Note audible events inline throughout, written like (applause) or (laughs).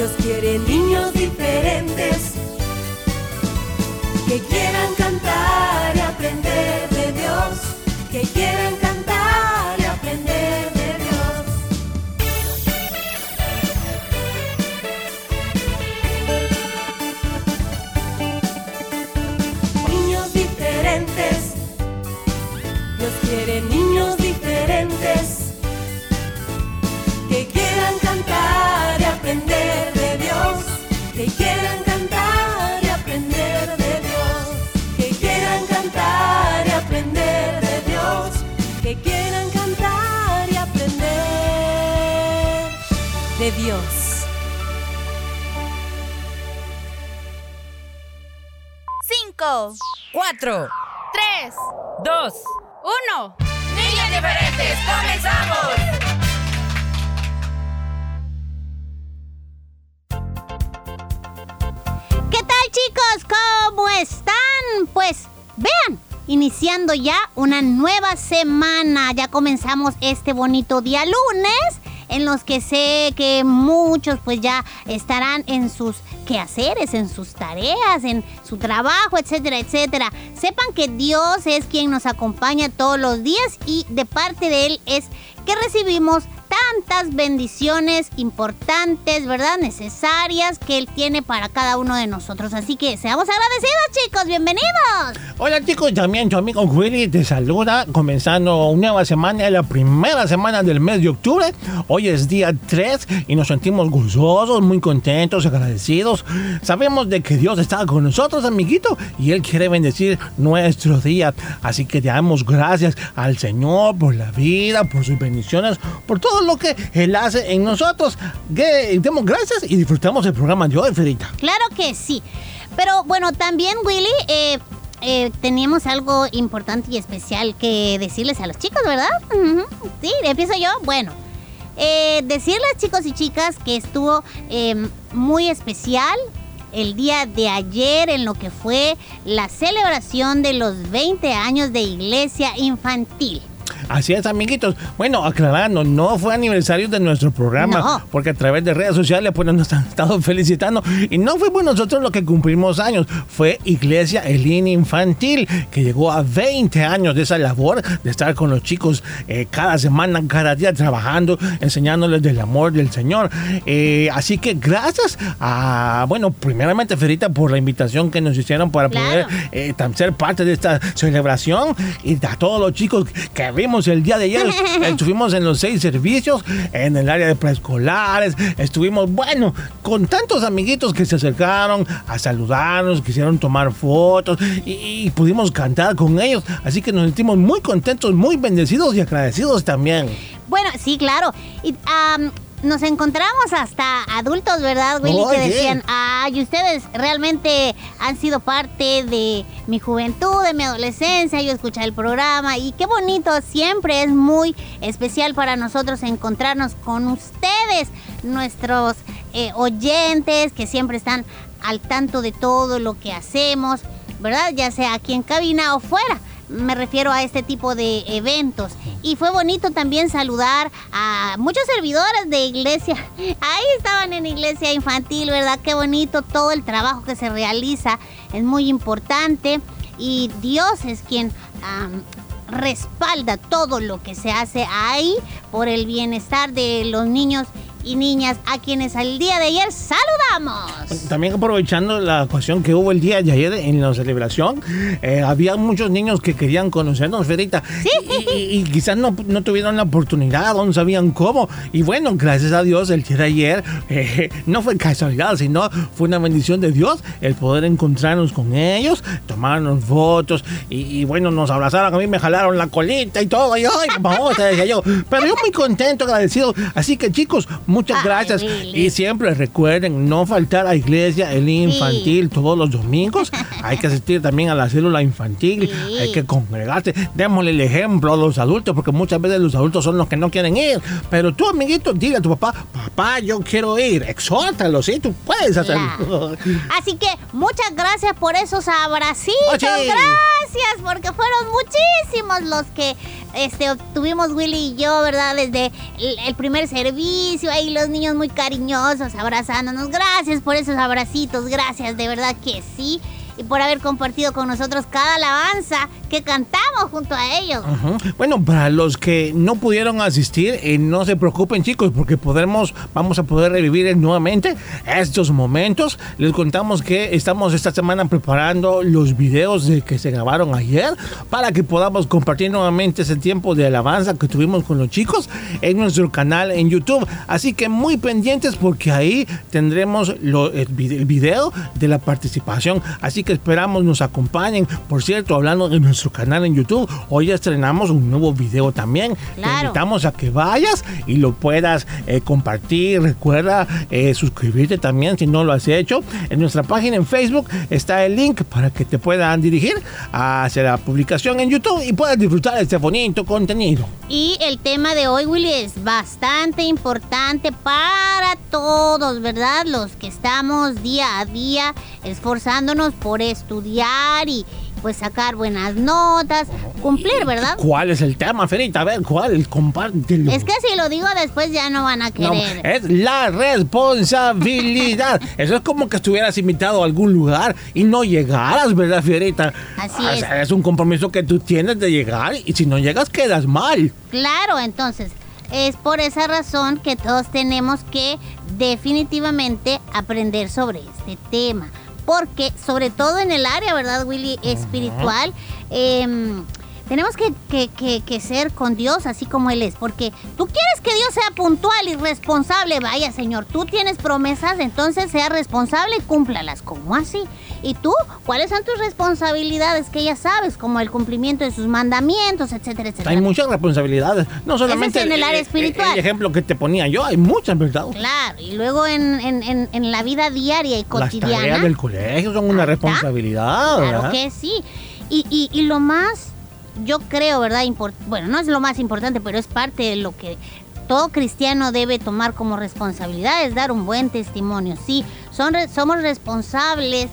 Dios quiere niños diferentes que quieran cantar 4, 3, 2, 1. Niñas diferentes, comenzamos. qué tal chicos, ¿cómo están? Pues vean, iniciando ya una nueva semana. Ya comenzamos este bonito día lunes en los que sé que muchos pues ya estarán en sus quehaceres, en sus tareas, en su trabajo, etcétera, etcétera. Sepan que Dios es quien nos acompaña todos los días y de parte de Él es que recibimos tantas bendiciones importantes, ¿verdad? Necesarias que Él tiene para cada uno de nosotros. Así que seamos agradecidos, chicos. Bienvenidos. Hola chicos, también tu amigo Willy te saluda, comenzando una nueva semana, la primera semana del mes de octubre. Hoy es día 3 y nos sentimos gozosos, muy contentos, agradecidos. Sabemos de que Dios está con nosotros, amiguito, y Él quiere bendecir nuestro día. Así que damos gracias al Señor por la vida, por sus bendiciones, por todo lo que Él hace en nosotros. Que demos gracias y disfrutamos el programa de hoy, Ferita. Claro que sí. Pero bueno, también, Willy, eh, eh, teníamos algo importante y especial que decirles a los chicos, ¿verdad? Ujú. Sí, empiezo yo. Bueno, eh, decirles, chicos y chicas, que estuvo eh, muy especial el día de ayer en lo que fue la celebración de los 20 años de iglesia infantil. Así es, amiguitos. Bueno, aclarando, no fue aniversario de nuestro programa, No. porque a través de redes sociales pues nos han estado (laughs) felicitando y no fuimos nosotros los que cumplimos años, fue Iglesia Elina Infantil, que llegó a 20 años de esa labor de estar con los chicos eh, cada semana, cada día trabajando, enseñándoles del amor del Señor. Eh, así que gracias a, bueno, primeramente Ferita por la invitación que nos hicieron para Claro. poder eh, ser parte de esta celebración y a todos los chicos que vimos el día de ayer. (laughs) estuvimos en los seis servicios, en el área de preescolares, estuvimos, bueno, con tantos amiguitos que se acercaron a saludarnos, quisieron tomar fotos y, y pudimos cantar con ellos. Así que nos sentimos muy contentos, muy bendecidos y agradecidos también. Bueno, sí, claro. Y nos encontramos hasta adultos, ¿verdad, Willy? que decían, ay, ustedes realmente han sido parte de mi juventud, de mi adolescencia, yo escuché el programa y qué bonito, siempre es muy especial para nosotros encontrarnos con ustedes, nuestros eh, oyentes que siempre están al tanto de todo lo que hacemos, ¿verdad? Ya sea aquí en cabina o fuera me refiero a este tipo de eventos. Y fue bonito también saludar a muchos servidores de iglesia. (laughs) Ahí estaban en iglesia infantil, ¿verdad? Qué bonito todo el trabajo que se realiza. Es muy importante. Y Dios es quien respalda todo lo que se hace ahí por el bienestar de los niños y niñas a quienes al día de ayer saludamos. También aprovechando la ocasión que hubo el día de ayer en la celebración, eh, había muchos niños que querían conocernos, Ferita. Y, y- y quizás no, no tuvieron la oportunidad no sabían cómo. Y bueno, gracias a Dios, el día de ayer eh, (laughs) no fue casualidad, sino fue una bendición de Dios el poder encontrarnos con ellos, tomarnos fotos y, y bueno, nos abrazaron. A mí me jalaron la colita y todo. Y ay, vamos, decía yo. Pero yo muy contento, agradecido. Así que chicos, muchas Ay, gracias. Y siempre recuerden no faltar a iglesia, el infantil, todos los domingos. (laughs) Hay que asistir también a la célula infantil. Sí. Hay que congregarse. Démosle el ejemplo a los adultos, porque muchas veces los adultos son los que no quieren ir. Pero tú, amiguito, dile a tu papá, papá, yo quiero ir. Exhórtalo, sí, tú puedes hacerlo. Así que muchas gracias por esos abracitos. Oye. Gracias, porque fueron muchísimos los que este, obtuvimos Willy y yo, ¿verdad? Desde el, el primer servicio, ahí los niños muy cariñosos abrazándonos. Gracias por esos abracitos, gracias, de verdad que sí. Y por haber compartido con nosotros cada alabanza que cantamos junto a ellos. Ujú. Bueno, para los que no pudieron asistir, eh, no se preocupen chicos, porque podremos, vamos a poder revivir nuevamente estos momentos. Les contamos que estamos esta semana preparando los videos de que se grabaron ayer para que podamos compartir nuevamente ese tiempo de alabanza que tuvimos con los chicos en nuestro canal en YouTube. Así que muy pendientes porque ahí tendremos lo- el, el video de la participación. Así que esperamos nos acompañen. Por cierto, hablando de nuestro canal en YouTube, hoy estrenamos un nuevo video también. Te invitamos a que vayas y lo puedas eh, compartir. Recuerda eh, suscribirte también si no lo has hecho. En nuestra página en Facebook está el link para que te puedan dirigir hacia la publicación en YouTube y puedas disfrutar de este bonito contenido. Y el tema de hoy, Willy, es bastante importante para todos, ¿verdad? Los que estamos día a día esforzándonos por estudiar y pues sacar buenas notas, cumplir, ¿verdad? ¿Cuál es el tema, Ferita? A ver, ¿cuál? Compártelo. Es que si lo digo después ya no van a No, querer. es la responsabilidad. (laughs) Eso es como que estuvieras invitado a algún lugar y no llegaras, ¿verdad, Fierita? Así es. es un compromiso que tú tienes de llegar y si no llegas quedas mal. Claro, entonces es por esa razón que todos tenemos que definitivamente aprender sobre este tema. Porque sobre todo en el área, ¿verdad, Willy? Espiritual, em, tenemos que, que- que- que ser con Dios así como Él es. Porque tú quieres que Dios sea puntual y responsable. Vaya, Señor, tú tienes promesas, entonces sea responsable y cúmplalas. ¿Cómo así? ¿Y tú? ¿Cuáles son tus responsabilidades que ya sabes? Como el cumplimiento de sus mandamientos, etcétera, etcétera. Hay muchas responsabilidades. No solamente en el área eh, espiritual. El ejemplo que te ponía yo, hay muchas, ¿verdad? Claro, y luego en, en- en- en la vida diaria y Las tareas cotidiana. del colegio son una responsabilidad, Claro ¿verdad? que sí. Y, y- y lo más, yo creo, ¿verdad? Bueno, no es lo más importante, pero es parte de lo que todo cristiano debe tomar como responsabilidad, es dar un buen testimonio. Sí, son, somos responsables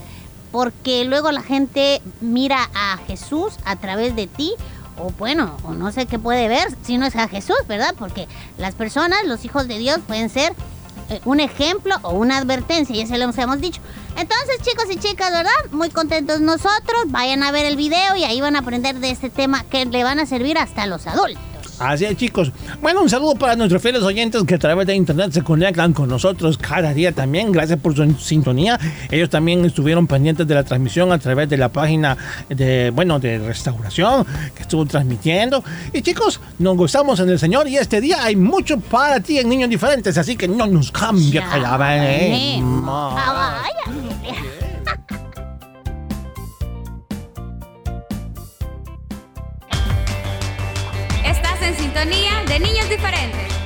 porque luego la gente mira a Jesús a través de ti. O bueno, o no sé qué puede ver si no es a Jesús, ¿verdad? Porque las personas, los hijos de Dios, pueden ser un ejemplo o una advertencia, ya se lo hemos dicho. Entonces, chicos y chicas, ¿verdad? Muy contentos nosotros. Vayan a ver el video y ahí van a aprender de este tema que le van a servir hasta los adultos. Así es, chicos. Bueno, un saludo para nuestros fieles oyentes que a través de internet se conectan con nosotros cada día también. Gracias por su sintonía. Ellos también estuvieron pendientes de la transmisión a través de la página de, bueno, de restauración que estuvo transmitiendo. Y chicos, nos gozamos en el Señor y este día hay mucho para ti en Niños Diferentes, así que no nos cambia Ya de niños diferentes.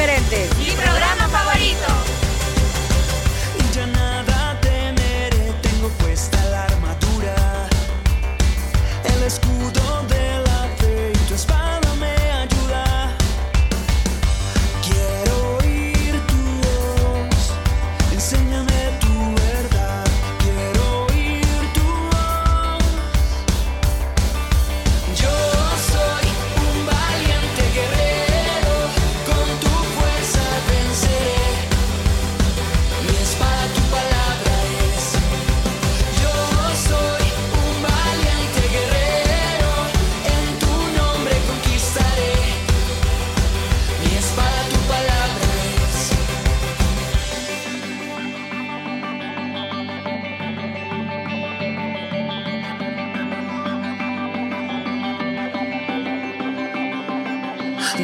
Diferentes.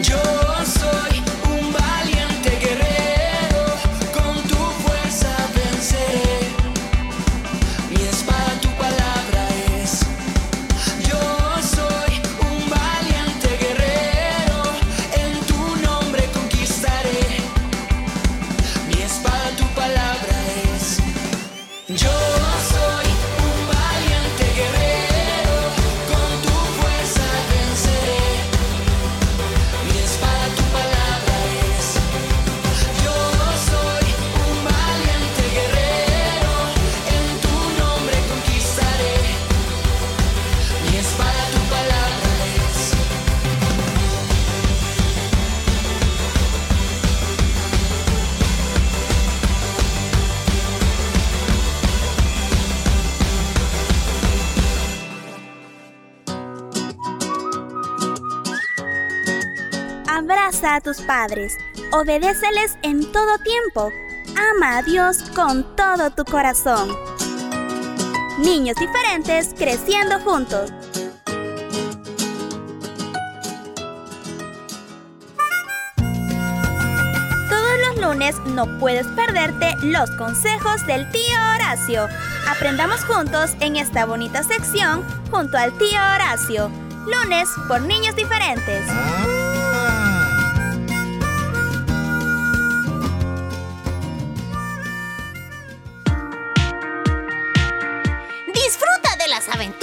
Yo a tus padres, obedéceles en todo tiempo, ama a Dios con todo tu corazón. Niños diferentes creciendo juntos. Todos los lunes no puedes perderte los consejos del tío Horacio. Aprendamos juntos en esta bonita sección junto al tío Horacio. Lunes por niños diferentes.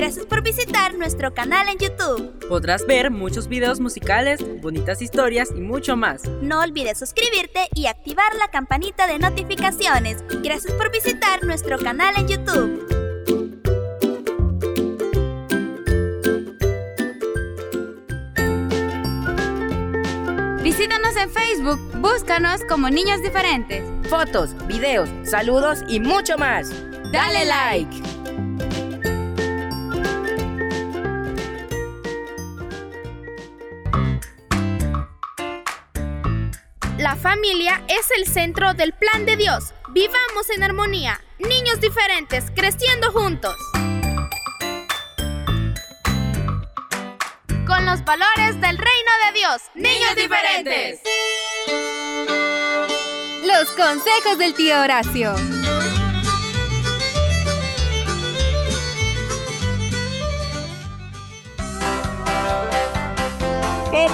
Gracias por visitar nuestro canal en YouTube. Podrás ver muchos videos musicales, bonitas historias y mucho más. No olvides suscribirte y activar la campanita de notificaciones. Gracias por visitar nuestro canal en YouTube. Visítanos en Facebook, búscanos como Niños Diferentes. Fotos, videos, saludos y mucho más. Dale like. La familia es el centro del plan de Dios. Vivamos en armonía. Niños diferentes, creciendo juntos. Con los valores del reino de Dios. Niños diferentes. Los consejos del tío Horacio.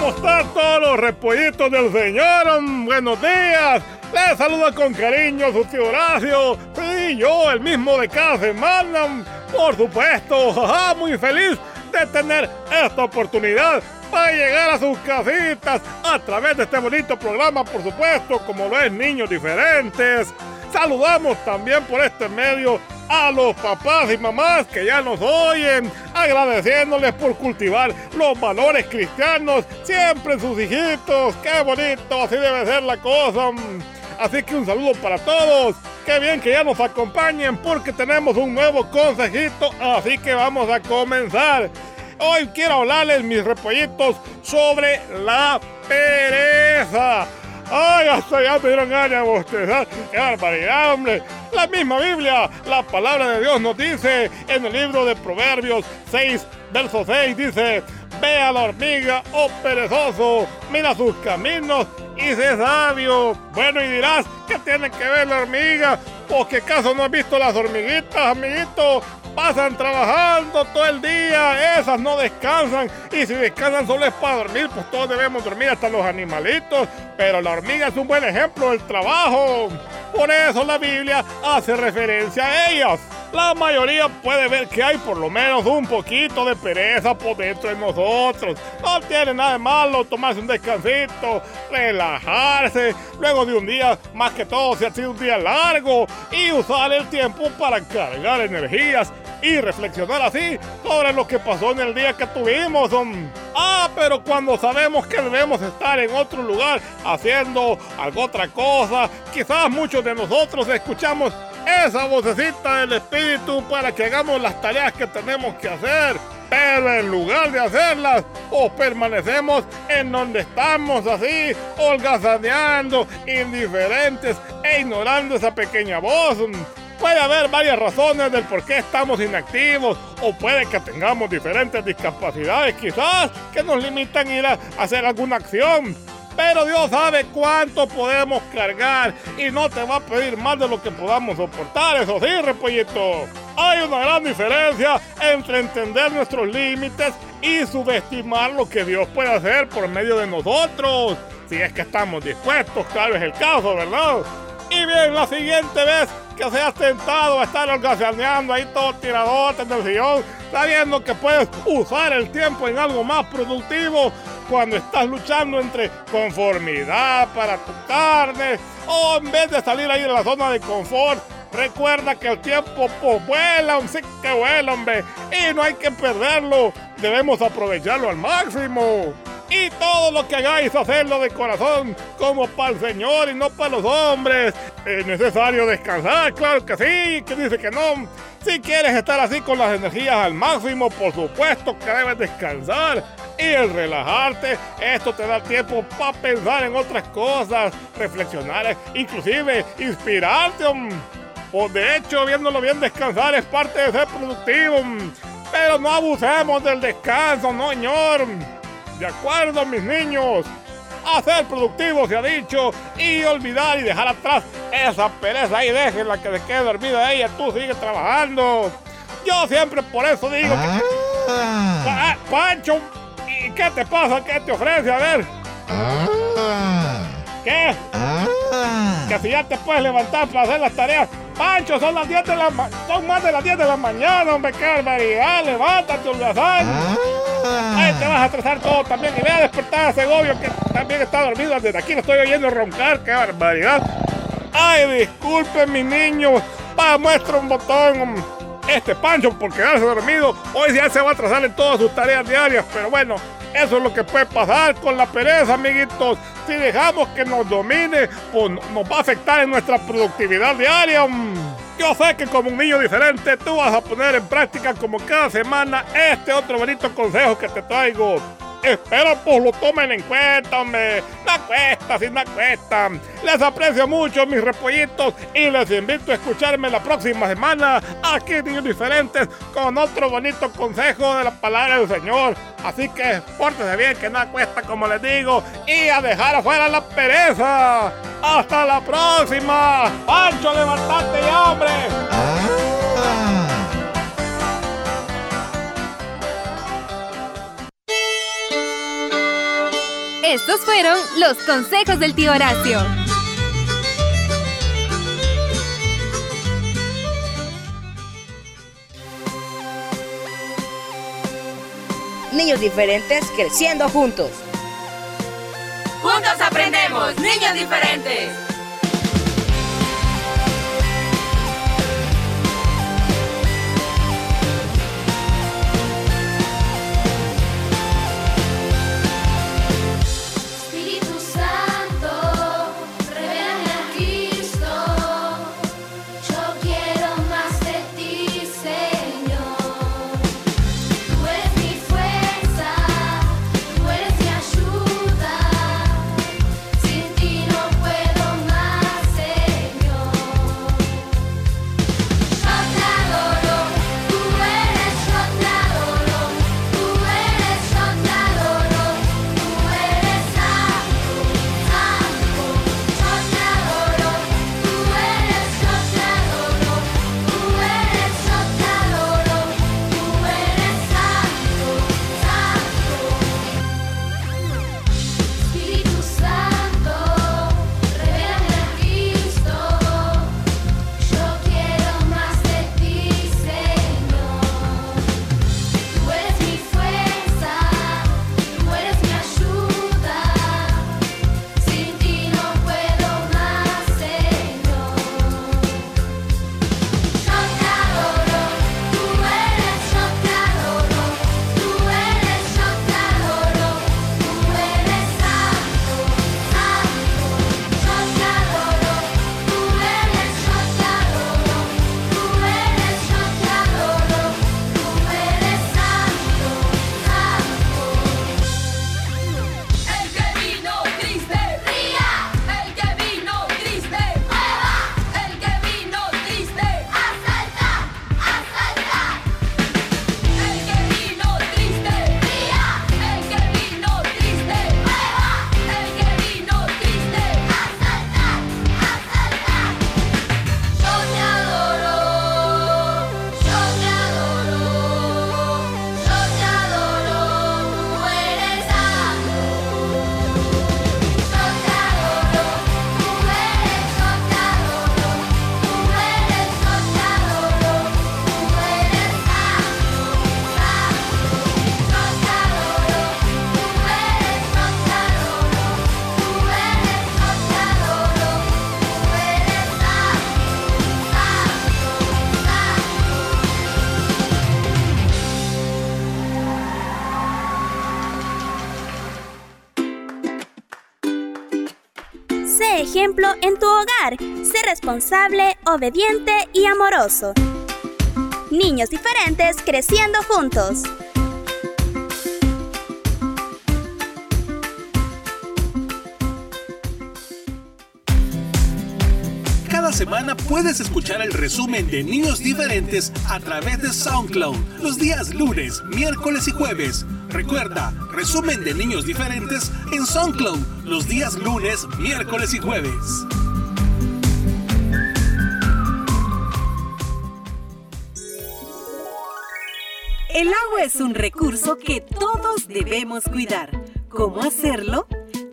¿Cómo están todos los repollitos del Señor? Buenos días. Les saluda con cariño su tío Horacio. Sí, yo, el mismo de cada semana. Por supuesto, muy feliz de tener esta oportunidad para llegar a sus casitas a través de este bonito programa, por supuesto, como lo es Niños Diferentes. Saludamos también por este medio a los papás y mamás que ya nos oyen, agradeciéndoles por cultivar los valores cristianos siempre sus hijitos. ¡Qué bonito! Así debe ser la cosa. Así que un saludo para todos. Qué bien que ya nos acompañen porque tenemos un nuevo consejito. Así que vamos a comenzar. Hoy quiero hablarles, mis repollitos, sobre la pereza. ¡Ay, hasta ya me dieron ganas de bostezar! ¡Qué barbaridad, hombre! La misma Biblia, la palabra de Dios nos dice en el libro de Proverbios 6, verso 6, dice, Ve a la hormiga, oh perezoso, mira sus caminos y sé sabio. Bueno, y dirás, ¿qué tiene que ver la hormiga? ¿O qué caso no has visto las hormiguitas, amiguito? Pasan trabajando todo el día, esas no descansan. Y si descansan solo es para dormir, pues todos debemos dormir, hasta los animalitos. Pero la hormiga es un buen ejemplo del trabajo. Por eso la Biblia hace referencia a ellas. La mayoría puede ver que hay por lo menos un poquito de pereza por dentro de nosotros. No tiene nada de malo tomarse un descansito, relajarse, luego de un día, más que todo si ha sido un día largo, y usar el tiempo para cargar energías y reflexionar así sobre lo que pasó en el día que tuvimos. Ah, pero cuando sabemos que debemos estar en otro lugar haciendo algo otra cosa, quizás muchos de nosotros escuchamos esa vocecita del espíritu para que hagamos las tareas que tenemos que hacer. Pero en lugar de hacerlas, o permanecemos en donde estamos así, holgazaneando, indiferentes e ignorando esa pequeña voz. Puede haber varias razones del por qué estamos inactivos o puede que tengamos diferentes discapacidades quizás que nos limitan a ir a hacer alguna acción. Pero Dios sabe cuánto podemos cargar y no te va a pedir más de lo que podamos soportar, eso sí, repollito. Hay una gran diferencia entre entender nuestros límites y subestimar lo que Dios puede hacer por medio de nosotros. Si es que estamos dispuestos, claro es el caso, ¿verdad? Y bien, la siguiente vez que seas tentado a estar holgazaneando ahí todo tiradote en el sillón, sabiendo que puedes usar el tiempo en algo más productivo cuando estás luchando entre conformidad para tu carne o en vez de salir ahí de la zona de confort. Recuerda que el tiempo pues, vuela, sí que vuela, hombre, y no hay que perderlo. Debemos aprovecharlo al máximo. Y todo lo que hagáis, hacerlo de corazón, como para el Señor y no para los hombres. Es necesario descansar, claro que sí, que dice que no. Si quieres estar así con las energías al máximo, por supuesto que debes descansar. Y el relajarte, esto te da tiempo para pensar en otras cosas, reflexionar, inclusive inspirarte. O de hecho, viéndolo bien, descansar es parte de ser productivo. Pero no abusemos del descanso, no, señor. De acuerdo, mis niños. A ser productivos, se ha dicho, y olvidar y dejar atrás esa pereza y déjenla que se quede dormida ella. Tú sigue trabajando. Yo siempre por eso digo que. Ah, Pancho, ¿y qué te pasa? ¿Qué te ofrece? A ver. ¿Qué? Que si ya te puedes levantar para hacer las tareas. Pancho, son las 10 de la son más de las 10 de la mañana, hombre, qué barbaridad. Levántate, holgazán. Ay, te vas a atrasar todo también. Y ve a despertar a Segovio, que también está dormido. Desde aquí lo estoy oyendo roncar, qué barbaridad. Ay, disculpen, mi niño. Va, muestra un botón. Este Pancho, por quedarse dormido, hoy ya se va a atrasar en todas sus tareas diarias. Pero bueno, eso es lo que puede pasar con la pereza, amiguitos. Si dejamos que nos domine, pues nos va a afectar en nuestra productividad diaria. Yo sé que como un niño diferente, tú vas a poner en práctica como cada semana este otro bonito consejo que te traigo. Espero pues lo tomen en cuenta, hombre. No cuesta, si no cuesta. Les aprecio mucho, mis repollitos, y les invito a escucharme la próxima semana aquí en Diferentes con otro bonito consejo de la palabra del Señor. Así que pórtense bien, que nada cuesta, como les digo, y a dejar afuera la pereza. ¡Hasta la próxima! ¡Pancho, levantate ya, hombre! Estos fueron los consejos del tío Horacio. Niños diferentes creciendo juntos. Juntos aprendemos, niños diferentes. Responsable, obediente y amoroso. Niños diferentes creciendo juntos. Cada semana puedes escuchar el resumen de Niños Diferentes a través de SoundCloud los días lunes, miércoles y jueves. Recuerda, resumen de Niños Diferentes en SoundCloud los días lunes, miércoles y jueves. El agua es un recurso que todos debemos cuidar. ¿Cómo hacerlo?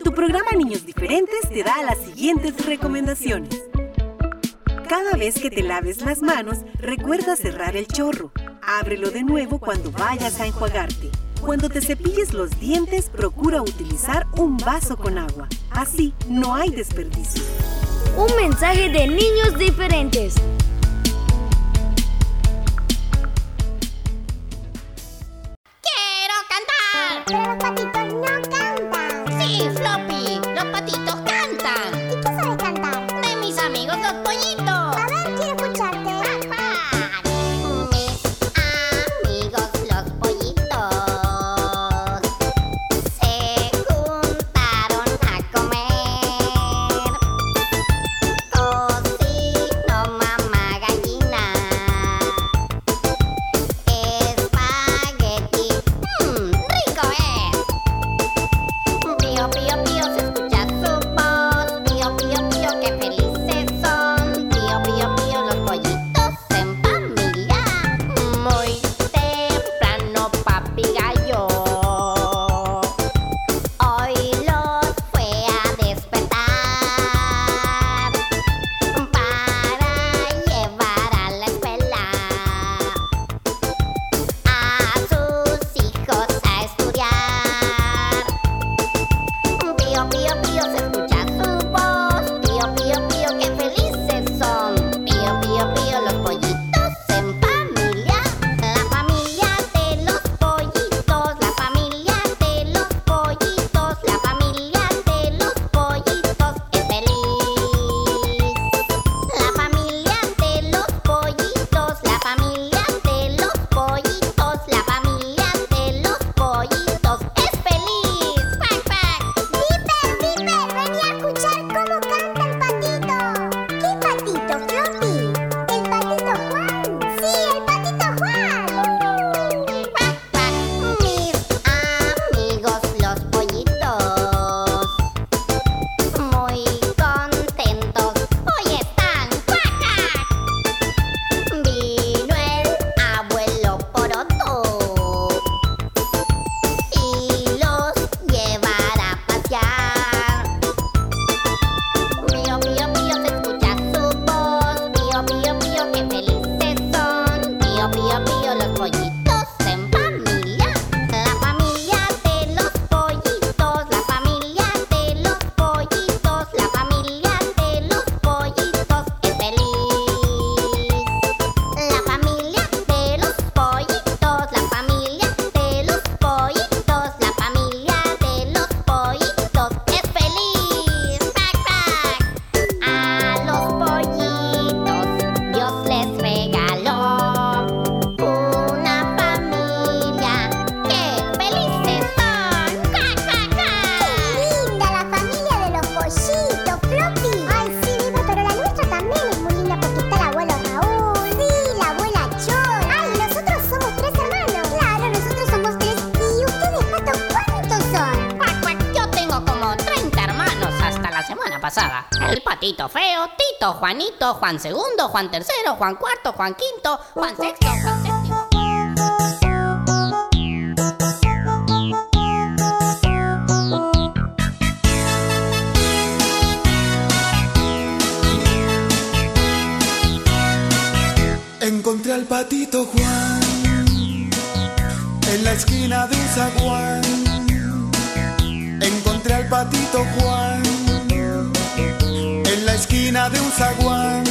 Tu programa Niños Diferentes te da las siguientes recomendaciones. Cada vez que te laves las manos, recuerda cerrar el chorro. Ábrelo de nuevo cuando vayas a enjuagarte. Cuando te cepilles los dientes, procura utilizar un vaso con agua. Así no hay desperdicio. Un mensaje de niños diferentes. be a Juanito, Juan segundo, Juan tercero, Juan cuarto, Juan quinto, Juan sexto, Juan séptimo. Encontré al patito Juan en la esquina de un zaguán. Encontré al patito Juan esquina de un zaguán.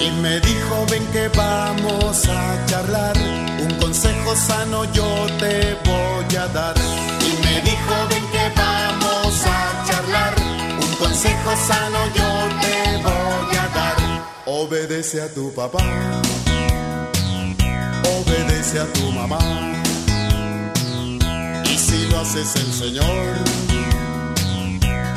Y me dijo, ven que vamos a charlar. Un consejo sano yo te voy a dar. Y me dijo, ven que vamos a charlar. Un más sano yo te voy a dar. Obedece a tu papá, obedece a tu mamá. Y si lo haces el Señor,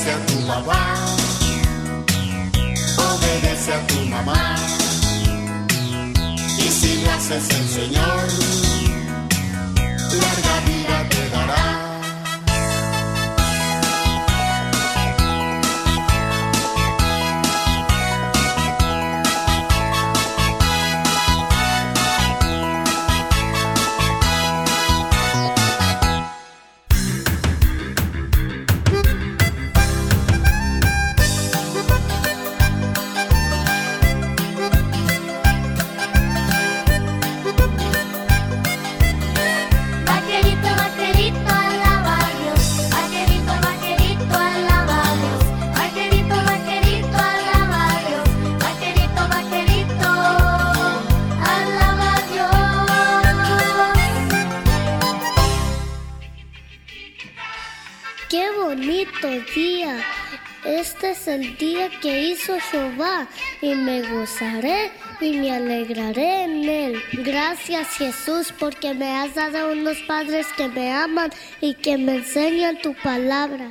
Obedece a tu papá, obedece a tu mamá. Y si lo haces el Señor, en él. Gracias Jesús porque me has dado unos padres que me aman y que me enseñan tu palabra.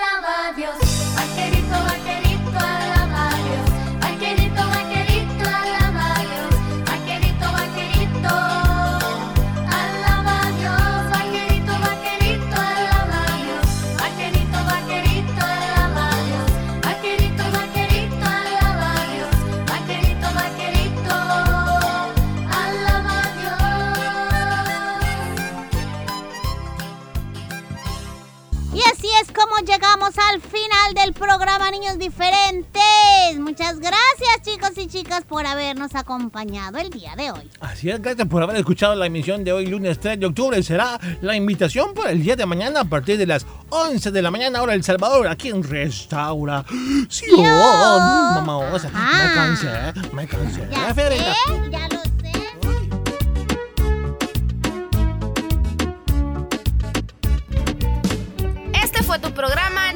llegamos al final del programa Niños Diferentes. Muchas gracias chicos y chicas por habernos acompañado el día de hoy. Así es, gracias por haber escuchado la emisión de hoy, lunes 3 de octubre. Será la invitación para el día de mañana a partir de las 11 de la mañana, hora El Salvador, aquí en Restaura. Sí, oh, mamá, osa. me Ah. cansé, me cansé. Ya sé, ya lo sé. Este fue tu programa